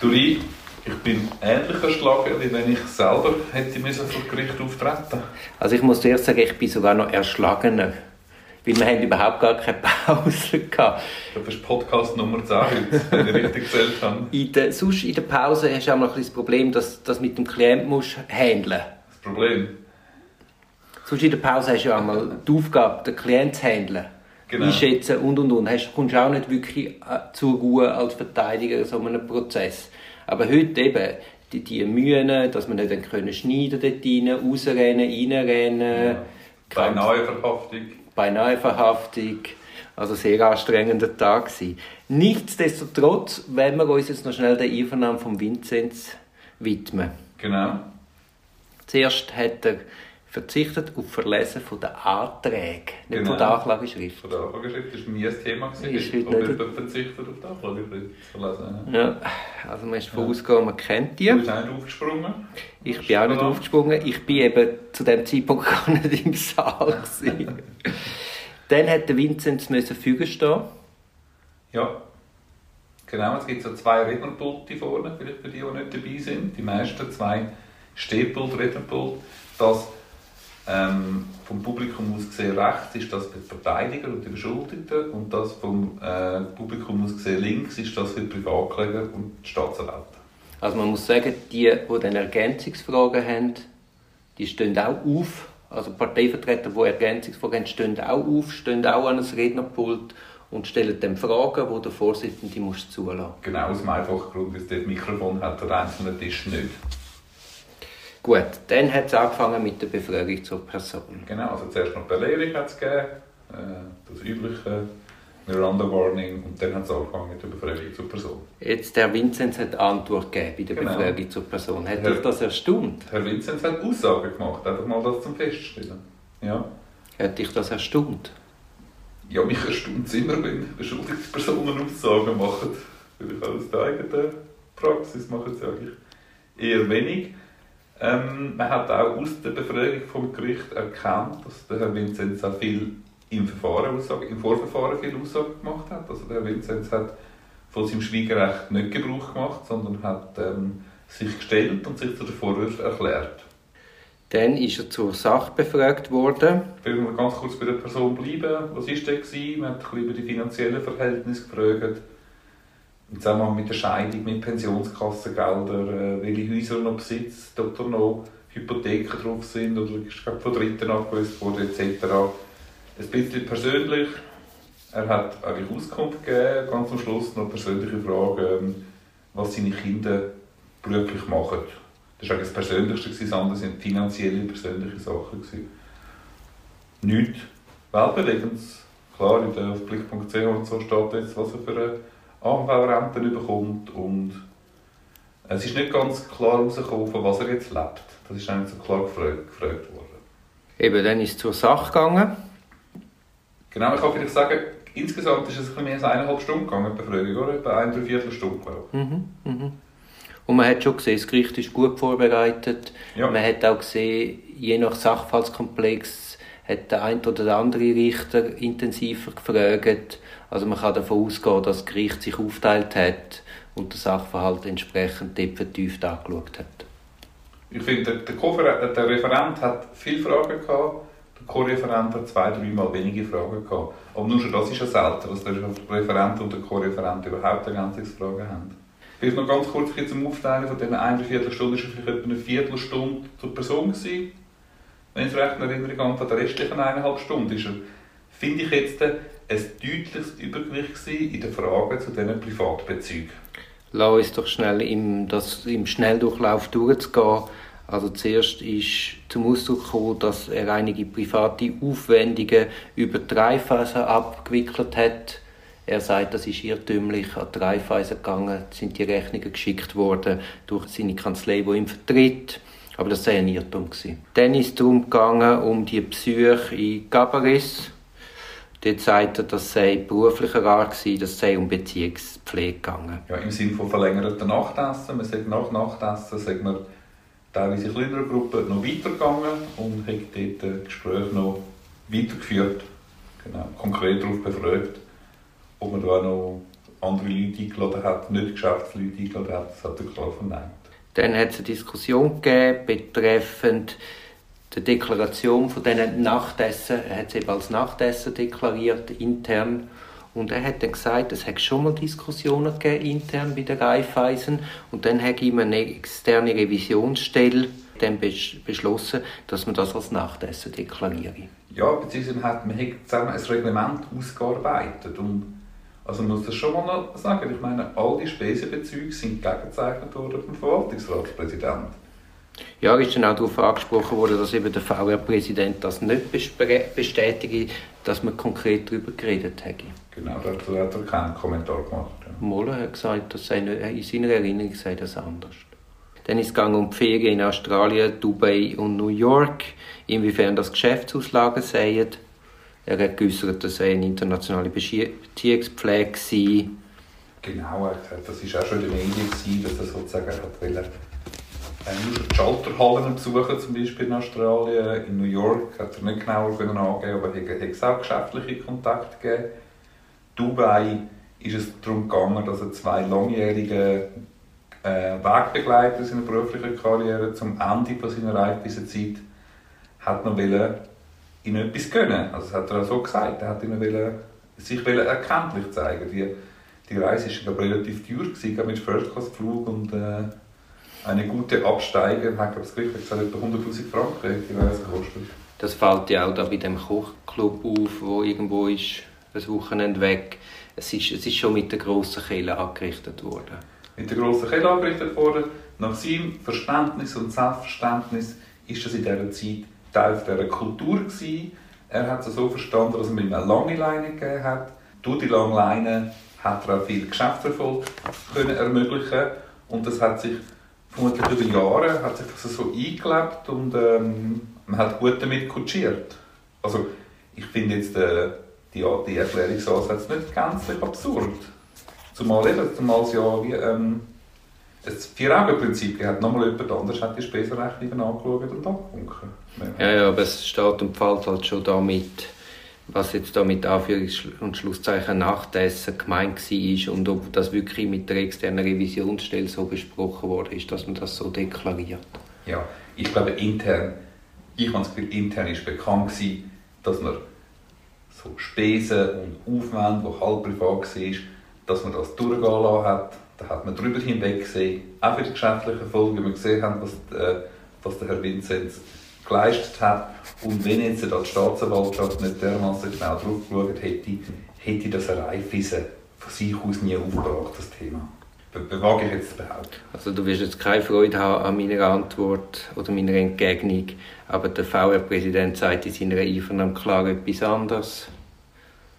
Duri, ich bin ähnlich erschlagen, wie wenn ich selber hätte müssen vor Gericht auftreten Also ich muss zuerst sagen, ich bin sogar noch erschlagener. Weil wir haben überhaupt gar keine Pause gehabt. Das ist Podcast Nummer 10 heute, wenn ich richtig gezählt habe. In der, sonst in der Pause hast du auch noch ein das Problem, dass du das mit dem Klient musst handeln Das Problem? Sonst in der Pause hast du ja einmal die Aufgabe, den Klient zu handeln. Genau. Einschätzen und und und. Hast, kommst auch nicht wirklich äh, zur Ruhe als Verteidiger in so einem Prozess. Aber heute eben, die, die Mühen, dass wir nicht dann können schneiden dort rein, rausrennen, reinrennen. Ja. Beinahe Verhaftung. beinahe Verhaftung. Also sehr anstrengender Tag gewesen. Nichtsdestotrotz, wenn wir uns jetzt noch schnell der Einvernahme von Vinzenz widmen. Genau. Zuerst hat er verzichtet auf Verlesen von den Anträgen, nicht Genau. von der Anklageschrift. Von der Anklageschrift das war nie ein Thema. Ist heute ob nicht- jemand verzichtet auf die Anklageschrift verlesen. Ja, also man ist davon ausgegangen, man kennt die. Du bist auch nicht aufgesprungen. Ich bin auch nicht aufgesprungen. Ich bin eben zu dem Zeitpunkt gar nicht im Saal. gewesen. Dann hat der Vinzenz müssen fügen stehen. Ja. Genau, es gibt so zwei Rednerpulte vorne, vielleicht für die, die nicht dabei sind. Die meisten zwei Stehpult, Rednerpult. Das ähm, vom Publikum aus gesehen rechts ist das für die Verteidiger und die Beschuldigten und das vom äh, Publikum aus gesehen links ist das für die Privatkläger und die Staatsanwälte. Also man muss sagen, die, die dann Ergänzungsfragen haben, die stehen auch auf. Also Parteivertreter, die Ergänzungsfragen haben, stehen auch auf, stehen auch an das Rednerpult und stellen dann Fragen, die der Vorsitzende muss zulassen Genau aus dem einfachen Grund, weil dort Mikrofon hat, der einzelne Tisch nicht. Gut, dann hat es angefangen mit der Befragung zur Person. Genau, also zuerst noch Belehrung hat es gegeben, äh, das übliche Miranda Warning und dann hat es angefangen mit der Befragung zur Person. Jetzt, der Vinzenz hat Antwort gegeben bei der Genau. Befragung zur Person. Hat Ja. dich das erstaunt? Herr Vinzenz hat Aussagen gemacht, einfach mal das zum Feststellen. Ja, Hat dich das erstaunt? ja mich erstaunt es immer, wenn beschuldigte Personen Aussagen machen. Weil ich aus der eigenen Praxis mache es eigentlich eher wenig. Ähm, man hat auch aus der Befragung vom Gericht erkannt, dass der Herr Vinzenz auch viel im Verfahren Aussage, im Vorverfahren viel Aussagen gemacht hat. Also der Herr Vinzenz hat von seinem Schweigerecht nicht Gebrauch gemacht, sondern hat ähm, sich gestellt und sich zu den Vorwürfen erklärt. Dann ist er zur Sache befragt worden. Ich will noch ganz kurz bei der Person bleiben. Was war der? gewesen? Man hat ein bisschen über die finanziellen Verhältnisse gefragt. Im Zusammenhang mit der Scheidung, mit Pensionskassengeldern, äh, welche Häuser er noch besitzt, ob noch Hypotheken drauf sind oder ist gerade von Dritten abgelöst worden etc. Ein bisschen persönlich. Er hat eigentlich Auskunft gegeben, ganz am Schluss noch persönliche Fragen, ähm, was seine Kinder beruflich machen. Das war das Persönlichste, das andere sind finanzielle, persönliche Sachen. Nichts Weltbewegendes. Klar, auf blick.ch und so steht jetzt, was er für eine AHV-Rente bekommt und es ist nicht ganz klar herausgekommen, von was er jetzt lebt. Das ist nicht so klar gefragt, gefragt worden. Eben, dann ist es zur Sache gegangen. Genau, ich kann vielleicht sagen, insgesamt ist es ein bisschen mehr als eineinhalb Stunden gegangen, die Befragung, oder? Etwa eine Dreiviertelstunde, glaube Mhm, mhm. Und man hat schon gesehen, das Gericht ist gut vorbereitet. ich. Ja. Man hat auch gesehen, je nach Sachverhaltskomplex hat der ein oder der andere Richter intensiver gefragt. Also man kann davon ausgehen, dass das Gericht sich aufteilt hat und der Sachverhalt entsprechend dort vertieft angeschaut hat. Ich finde, der, der, der Referent hat viele Fragen gehabt, der Co-Referent hat zwei, dreimal wenige Fragen gehabt. Aber nur schon das ist ja selten, dass der Referent und der Co-Referent überhaupt Ergänzungsfragen haben. Vielleicht noch ganz kurz zum Aufteilen von diesen eine Viertelstunde, ist vielleicht etwa eine Viertelstunde zur Person gewesen. Wenn ich es recht in Erinnerung habe, von der restlichen eineinhalb Stunden ist er, finde ich jetzt, ein deutliches Übergewicht in den Fragen zu diesen Privatbezügen. Lass uns doch schnell im, das, im Schnelldurchlauf durchzugehen. Also zuerst ist zum Ausdruck gekommen, dass er einige private Aufwendungen über die Raiffeisen abgewickelt hat. Er sagt, das ist irrtümlich an die Raiffeisen gegangen, sind die Rechnungen geschickt worden durch seine Kanzlei, die ihn vertritt. Aber das sei ein Irrtum. Dann ist es gegangen, um die Psyche in Gabaris. Dort sagt er, das sei beruflicher Art gewesen, das sei um Beziehungspflege gegangen. Ja, Im Sinne von verlängerten Nachtessen. Man sagt nach Nachtessen, sagt man teilweise in kleineren Gruppen noch weitergegangen und hat dort das Gespräch noch weitergeführt. Genau, konkret darauf befragt, ob man da auch noch andere Leute eingeladen hat, nicht Geschäftsleute eingeladen hat, das hat er klar verneint. Dann hat es eine Diskussion gegeben betreffend die Deklaration von diesen Nachtessen. Er hat es eben als Nachtessen deklariert, intern. Und er hat dann gesagt, es hätte schon mal Diskussionen gegeben, intern bei der Raiffeisen. Und dann hat ihm eine externe Revisionsstelle dann beschlossen, dass man das als Nachtessen deklariert. Ja, beziehungsweise hat man zusammen ein Reglement ausgearbeitet. Und also man muss das schon mal noch sagen. Ich meine, all die Spesenbezüge sind gegengezeichnet worden vom Verwaltungsratspräsidenten. Ja, ist dann auch darauf angesprochen worden, dass eben der VR-Präsident das nicht bestätige, dass man konkret darüber geredet hätte. Genau, dazu hat er keinen Kommentar gemacht. Ja. Moller hat gesagt, dass seine, in seiner Erinnerung sei das anders. Dann ist es um die Ferien in Australien, Dubai und New York, inwiefern das Geschäftsauslagen seien. Er hat geäußert, dass er eine internationale Beziehungspflege sei. Genau, das war auch schon in den Medien, dass er sozusagen hat wollte, äh, Schalterhallen besuchen, zum Beispiel in Australien. In New York hat er nicht genauer angeben aber er hat es auch geschäftliche Kontakte gegeben. Dubai ist es darum gegangen, dass er zwei langjährige äh, Wegbegleiter seiner beruflichen Karriere zum Ende seiner Reifeisenzeit hat noch wollen, in etwas gönnen. Also das hat er so gesagt. Er hat wollen, sich wollen erkenntlich zeigen. Die, die Reise war relativ teuer, gewesen, mit First-Class-Flug und äh, eine gute Absteiger hat, glaube ich, gesagt, etwa 100'000 Franken die Reise gekostet. Das fällt ja auch da bei dem Kochclub auf, wo irgendwo ist, ein Wochenende weg. Es ist, es ist schon mit der grossen Kehle angerichtet worden mit der grossen Kehle angerichtet worden. Nach seinem Verständnis und Selbstverständnis ist das in dieser Zeit Teil dieser Kultur gewesen. Er hat es so verstanden, dass man ihm eine lange Leine gegeben hat. Durch die lange Leine hat er auch viel Geschäftserfolg können ermöglichen und das hat sich vermutlich über Jahre hat sich das so eingelebt und ähm, man hat gut damit kutschiert. Also ich finde jetzt äh, die, die Erklärungsansätze nicht gänzlich absurd. Zumal eben, zumal es ja wie, ähm, das Vier-Augen-Prinzip hat. Nochmal jemand anders hat die Spesenrechnungen angeschaut und abgewunken. Ja, ja, aber es steht und fällt halt schon damit, was jetzt da mit Anführungs- und Schlusszeichen Nachtessen gemeint war und ob das wirklich mit der externen Revisionsstelle so besprochen wurde, ist, dass man das so deklariert. Ja, ich glaube intern, ich habe das Gefühl, intern ist bekannt gewesen, dass man so Spesen und Aufwände, die halb privat waren, dass man das durchgehen lassen hat. Da hat man darüber hinweg gesehen, auch für die geschäftlichen Folgen, wir gesehen haben, was, äh, was der Herr Vinzenz geleistet hat. Und wenn jetzt die Staatsanwaltschaft nicht dermaßen genau drauf geschaut hätte, hätte das Reifwissen von sich aus nie aufgebracht, das Thema. Bewage ich jetzt zu behaupten. Also du wirst jetzt keine Freude haben an meiner Antwort oder meiner Entgegnung, aber der VR-Präsident sagt in seiner Einvernahme klar etwas anderes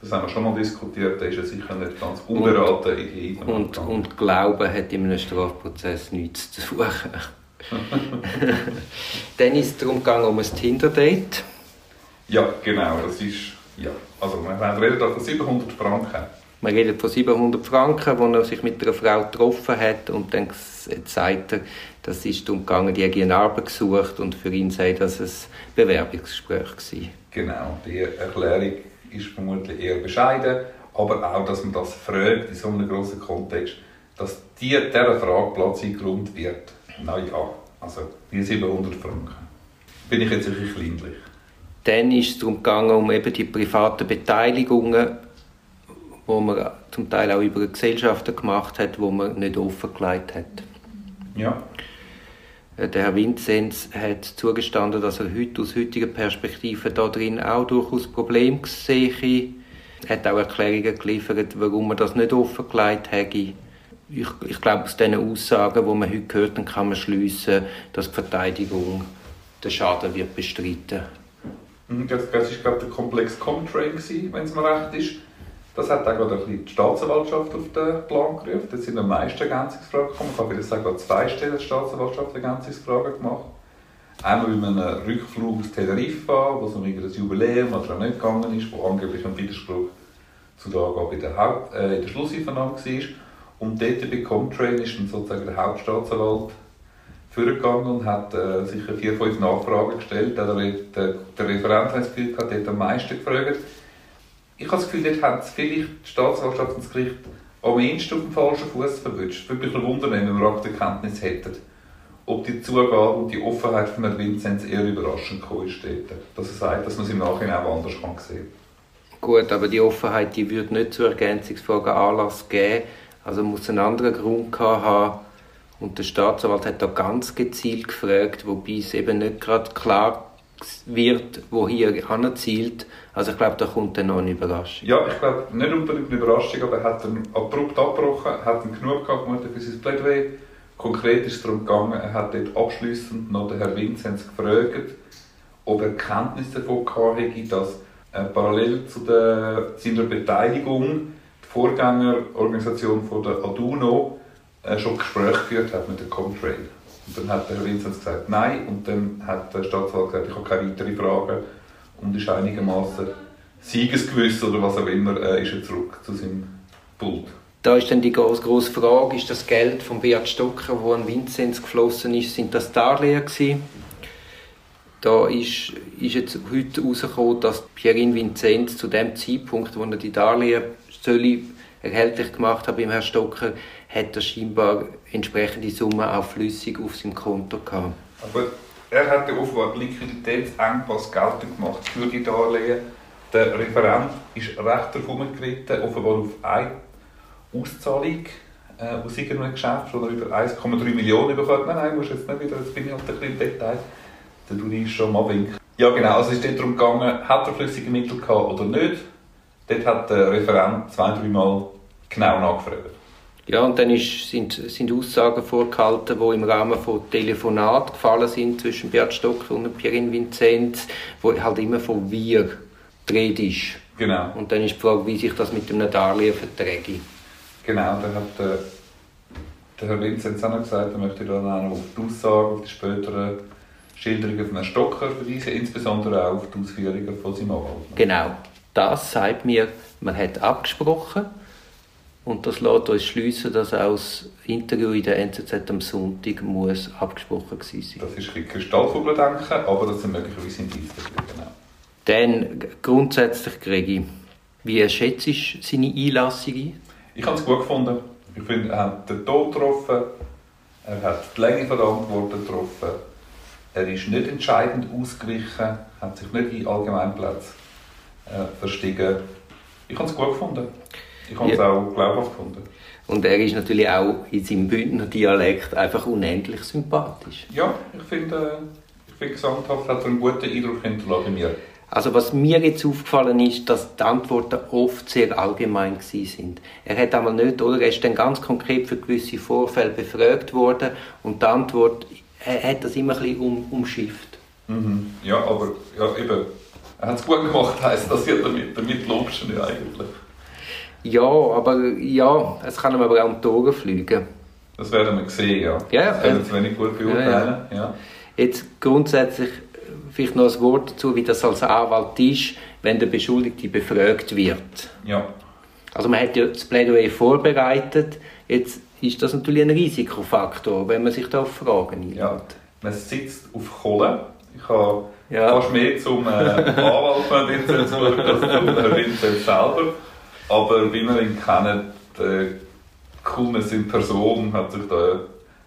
das haben wir schon mal diskutiert, da ist er sicher nicht ganz unberaten in die. Und, und Glauben hat in einem Strafprozess nichts zu suchen. Dann ist es darum gegangen, um ein Tinder-Date. Ja, genau. Das ist, ja. Also, wir reden hier von 700 Franken. Man redet von 700 Franken, wo er sich mit einer Frau getroffen hat und dann sagt er, das ist darum gegangen, die haben eine Arbeit gesucht und für ihn sei das ein Bewerbungsgespräch gewesen. Genau, die Erklärung ist vermutlich eher bescheiden, aber auch, dass man das fragt in so einem grossen Kontext, dass die, dieser Frage Platz eingeräumt wird. Na ja, also die 700 Franken. Bin ich jetzt wirklich kleinlich. Dann ist es darum gegangen, um eben die privaten Beteiligungen, wo man zum Teil auch über Gesellschaften gemacht hat, wo man nicht offengelegt hat. Ja. Äh, der Herr Vinzenz hat zugestanden, dass er heute aus heutiger Perspektive da drin auch durchaus Probleme sehe. Er hat auch Erklärungen geliefert, warum er das nicht offengelegt hätte. Ich, ich glaube, aus diesen Aussagen, die man heute gehört kann man schliessen, dass die Verteidigung den Schaden wird bestreiten. Mhm, das war, glaube der Komplex Comtrain, wenn es mir recht ist. Das hat auch gerade die Staatsanwaltschaft auf den Plan gerufen. Da sind am meisten Ergänzungsfragen gekommen. Ich habe vielleicht sagen, zwei Stellen der Staatsanwaltschaft Ergänzungsfragen gemacht. Einmal über einen Rückflug aus Teneriffa, wo es um ein Jubiläum oder auch nicht gegangen ist, wo angeblich ein Widerspruch zu der Angabe in der, Haupt, äh, der Schlusseinvernahme war. Und dort bei Comtrain ist dann sozusagen der Hauptstaatsanwalt vorgegangen und hat äh, sicher vier, fünf Nachfragen gestellt. Der, der, der Referent hat das Gefühl, hat am meisten gefragt ich habe das Gefühl, dort haben vielleicht die Staatsanwaltschaft und das Gericht am ehesten auf dem falschen Fuß verwünscht. Würde mich wundern, wenn wir Aktenkenntnis hätten, ob die Zugabe und die Offenheit von Herrn Vinzenz eher überraschend ist. Dass er sagt, dass man es im Nachhinein auch anders kann sehen. Gut, aber die Offenheit die würde nicht zur Ergänzungsfrage Anlass geben. Also muss einen anderen Grund haben. Und der Staatsanwalt hat da ganz gezielt gefragt, wobei es eben nicht gerade klar wird, wo hier anzielt. Also ich glaube, da kommt dann noch eine Überraschung. Ja, ich glaube, nicht unbedingt eine Überraschung, aber er hat dann abrupt abgebrochen, hat dann genug gehabt für sein Plädoyer. Konkret ist es darum gegangen, er hat dort abschließend noch den Herrn Vinzenz gefragt, ob er Kenntnis davon hatte, dass äh, parallel zu der, seiner Beteiligung die Vorgängerorganisation von der Aduno äh, schon Gespräche geführt hat mit der Comtrail. Und dann hat der Vinzenz gesagt, nein. Und dann hat der Staatsanwalt gesagt, ich habe keine weiteren Fragen. Und ist einigermaßen siegesgewiss oder was auch immer, äh, ist er zurück zu seinem Pult. Da ist dann die große, große Frage, ist das Geld von Beat Stocker, wo an Vinzenz geflossen ist, sind das Darlehen gewesen? Da ist, ist jetzt heute herausgekommen, dass Pierin Vinzenz zu dem Zeitpunkt, wo er die Darlehen erhältlich gemacht hat beim Herrn Stocker, hat er scheinbar entsprechende Summen auch flüssig auf seinem Konto gehabt. Aber er hat ja offenbar Liquiditätsengpass geltend gemacht für die Darlehen. Der Referent ist recht davon geritten, offenbar auf eine Auszahlung äh, aus irgendeinem Geschäft, wo er über 1,3 Millionen bekommt. Nein, nein, musst jetzt nicht wieder, jetzt bin ich halt ein bisschen im Detail. Dann tue ich schon mal winken. Ja genau, also es ist darum gegangen, hat er flüssige Mittel gehabt oder nicht. Dort hat der Referent zwei, dreimal genau nachgefragt. Ja, und dann ist, sind, sind Aussagen vorgehalten, die im Rahmen von Telefonat gefallen sind zwischen Bert Stocker und Pierin Vinzenz, wo halt immer von «wir» dreht ist. Genau. Und dann ist die Frage, wie sich das mit einem Darlehen verträgt. Genau, da hat der, der Herr Vinzenz auch noch gesagt, er möchte dann auch noch auf die Aussagen, auf die späteren Schilderungen von Herrn Stocker verweisen, insbesondere auch auf die Ausführungen von seinem Anwalt. Genau, das sagt mir, man hat abgesprochen, und das lässt uns schliessen, dass auch das Interview in der NZZ am Sonntag muss abgesprochen gewesen sein. Das ist ein Kristallkugeldenken, aber das sind möglicherweise Indizien. Genau. Dann grundsätzlich, Gregi, wie schätzt du seine Einlassung ein? Ich habe es gut gefunden. Ich finde, er hat den Tod getroffen, er hat die Länge der Antworten getroffen, er ist nicht entscheidend ausgewichen, hat sich nicht in Allgemeinplätzen äh, verstiegen. Ich habe es gut gefunden. Ich habe es ja. auch glaubhaft gefunden. Und er ist natürlich auch in seinem Bündner Dialekt einfach unendlich sympathisch. Ja, ich finde, äh, ich finde gesamthaft hat er einen guten Eindruck hinterlassen mir. Also was mir jetzt aufgefallen ist, dass die Antworten oft sehr allgemein sind. Er hat einmal nicht, oder? Er ist dann ganz konkret für gewisse Vorfälle befragt worden und die Antwort, er hat das immer ein bisschen um, umschifft. Mhm. Ja, aber ja, eben, er hat es gut gemacht, heisst das ja damit, damit lobst du eigentlich. Ja, aber ja, es kann ihm aber auch um die Ohren fliegen. Das werden wir sehen, ja. Ja, das können wir wenig gut beurteilen. Ja, ja. Jetzt grundsätzlich vielleicht noch ein Wort dazu, wie das als Anwalt ist, wenn der Beschuldigte befragt wird. Ja. Also man hat ja das Plädoyer vorbereitet, jetzt ist das natürlich ein Risikofaktor, wenn man sich da auf Fragen einlädt. Ja. Man sitzt auf Kohle. Ich habe ja. fast mehr zum äh, Anwalt von Vincent als zum Vincent selber. Aber wie wir ihn kennen, der Coolness in Person hat sich da.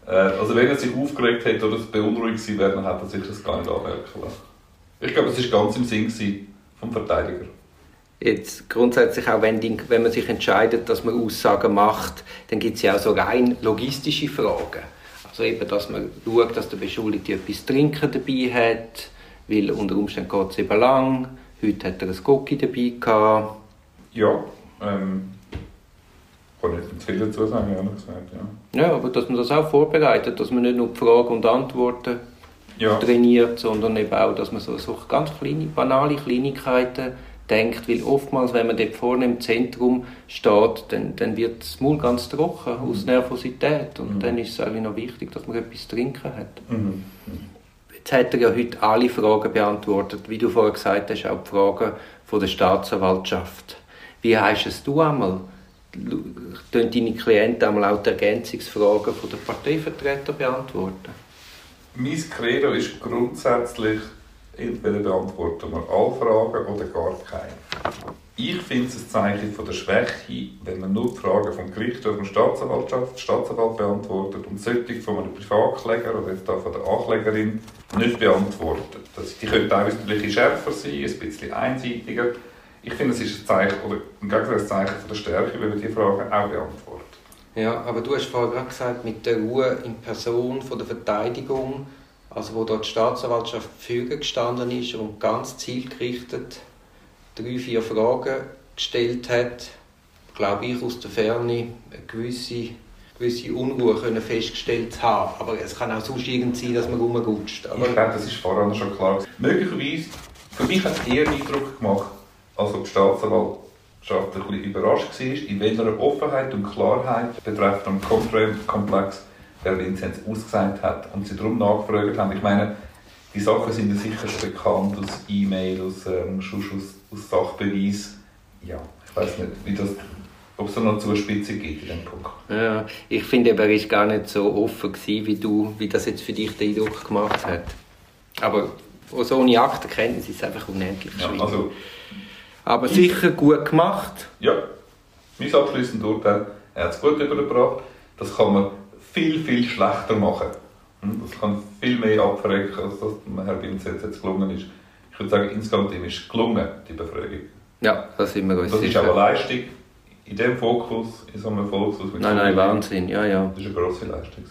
Äh, also, wenn er sich aufgeregt hätte oder beunruhigt gewesen wäre, dann hätte er sich das gar nicht anmerken lassen. Ich glaube, es war ganz im Sinn vom Verteidiger. Jetzt grundsätzlich auch, wenn, die, wenn man sich entscheidet, dass man Aussagen macht, dann gibt es ja auch so rein logistische Fragen. Also eben, dass man schaut, dass der Beschuldigte etwas trinken dabei hat, weil unter Umständen geht es eben lang. Heute hat er ein Cookie dabei gehabt. Ja, ähm, kann ich nicht viel dazu sagen, ehrlich gesagt. Ja. ja, aber dass man das auch vorbereitet, dass man nicht nur Fragen und Antworten ja. trainiert, sondern eben auch, dass man so, so ganz kleine, banale Kleinigkeiten denkt, weil oftmals, wenn man dort vorne im Zentrum steht, dann, dann wird das Maul ganz trocken aus mhm. Nervosität und mhm. dann ist es eigentlich noch wichtig, dass man etwas zu trinken hat. Mhm. Jetzt hat er ja heute alle Fragen beantwortet, wie du vorher gesagt hast, auch die Fragen von der Staatsanwaltschaft. Wie heißt es du einmal? Können deine Klienten einmal auch die Ergänzungsfragen der Parteivertreter beantworten? Mein Credo ist grundsätzlich, entweder beantworten wir alle Fragen oder gar keine. Ich finde es ein Zeichen von der Schwäche, wenn man nur die Fragen vom Gericht oder der Staatsanwaltschaft, Staatsanwalt beantwortet und solche von einem Privatkläger oder jetzt von der Anklägerin nicht beantwortet. Das, die können teilweise natürlich schärfer sein, ein bisschen einseitiger. Ich finde, es ist ein Zeichen, oder im Gegensatz ein Zeichen von der Stärke, wenn man diese Fragen auch beantwortet. Ja, aber du hast vorhin gerade gesagt, mit der Ruhe in Person von der Verteidigung, also wo dort die Staatsanwaltschaft Führer gestanden ist und ganz zielgerichtet drei, vier Fragen gestellt hat, glaube ich, aus der Ferne eine gewisse, gewisse Unruhe können festgestellt haben. Aber es kann auch sonst irgend sein, dass man rumrutscht. Aber ich glaube, das ist vorher schon klar. Möglicherweise, für mich hat es eher Eindruck gemacht, als ob die Staatsanwaltschaft ein bisschen überrascht war, in welcher Offenheit und Klarheit betreffend am Control-Komplex der Vinzenz ausgesagt hat und sie darum nachgefragt haben. Ich meine, die Sachen sind ja sicher bekannt aus E-Mail, aus, ähm, aus, aus Sachbeweis. Ja, ich weiß nicht, wie das, ob es da noch Zuspitzung gibt in dem Punkt. Ja, ich finde, er war gar nicht so offen gewesen, wie du, wie das jetzt für dich den Eindruck gemacht hat. Aber so ohne Aktenkenntnis ist es einfach unendlich schwierig. Ja, also, Aber sicher gut gemacht. Ja, mein abschließendes Urteil, er hat es gut übergebracht. Das kann man viel, viel schlechter machen. Hm, das kann viel mehr abverrecken, als das Herr Vinzenz jetzt gelungen ist. Ich würde sagen, insgesamt ihm ist gelungen, die Befragung. Ja, das sind wir uns Das ist aber Leistung in dem Fokus, in so einem Volkshaus. Nein, nein, Wahnsinn, ja, ja. Das ist eine grosse Leistung.